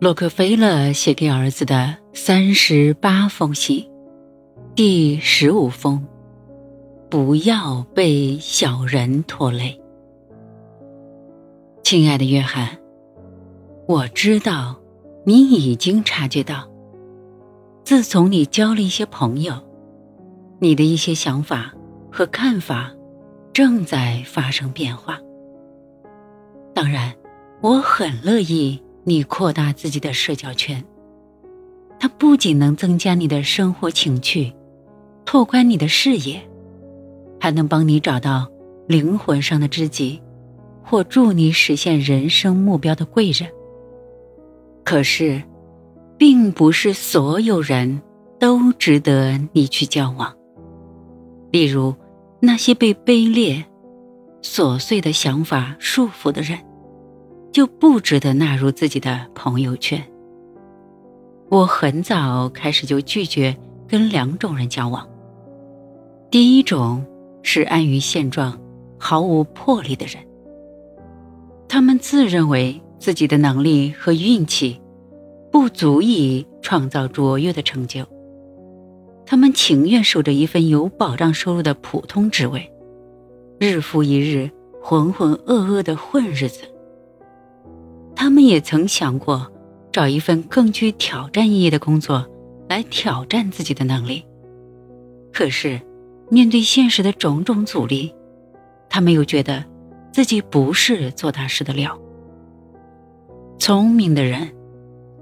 洛克菲勒写给儿子的三十八封信，第十五封：不要被小人拖累。亲爱的约翰，我知道你已经察觉到，自从你交了一些朋友，你的一些想法和看法正在发生变化。当然，我很乐意。你扩大自己的社交圈，它不仅能增加你的生活情趣，拓宽你的视野，还能帮你找到灵魂上的知己，或助你实现人生目标的贵人。可是，并不是所有人都值得你去交往。例如，那些被卑劣、琐碎的想法束缚的人。就不值得纳入自己的朋友圈。我很早开始就拒绝跟两种人交往。第一种是安于现状、毫无魄力的人，他们自认为自己的能力和运气不足以创造卓越的成就，他们情愿守着一份有保障收入的普通职位，日复一日浑浑噩噩的混日子。他们也曾想过找一份更具挑战意义的工作来挑战自己的能力，可是面对现实的种种阻力，他们又觉得自己不是做大事的料。聪明的人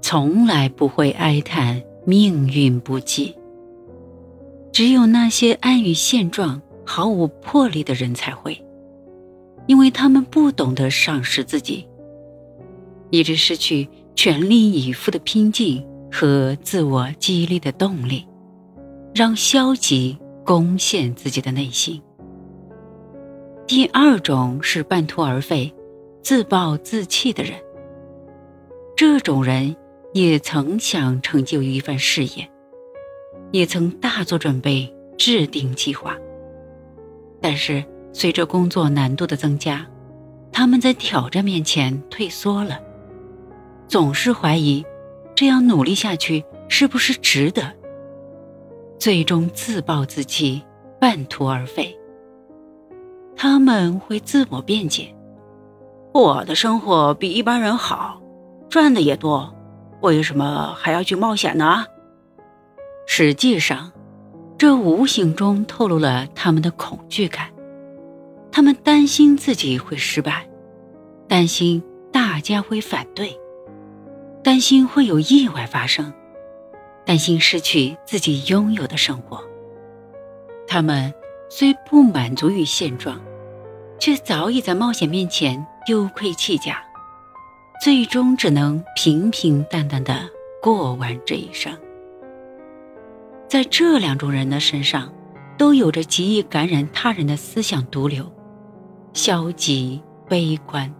从来不会哀叹命运不济，只有那些安于现状、毫无魄力的人才会，因为他们不懂得赏识自己。以致失去全力以赴的拼劲和自我激励的动力，让消极攻陷自己的内心。第二种是半途而废、自暴自弃的人。这种人也曾想成就一番事业，也曾大做准备、制定计划，但是随着工作难度的增加，他们在挑战面前退缩了。总是怀疑，这样努力下去是不是值得？最终自暴自弃，半途而废。他们会自我辩解：“我的生活比一般人好，赚的也多，为什么还要去冒险呢？”实际上，这无形中透露了他们的恐惧感。他们担心自己会失败，担心大家会反对。担心会有意外发生，担心失去自己拥有的生活。他们虽不满足于现状，却早已在冒险面前丢盔弃甲，最终只能平平淡淡的过完这一生。在这两种人的身上，都有着极易感染他人的思想毒瘤，消极悲观。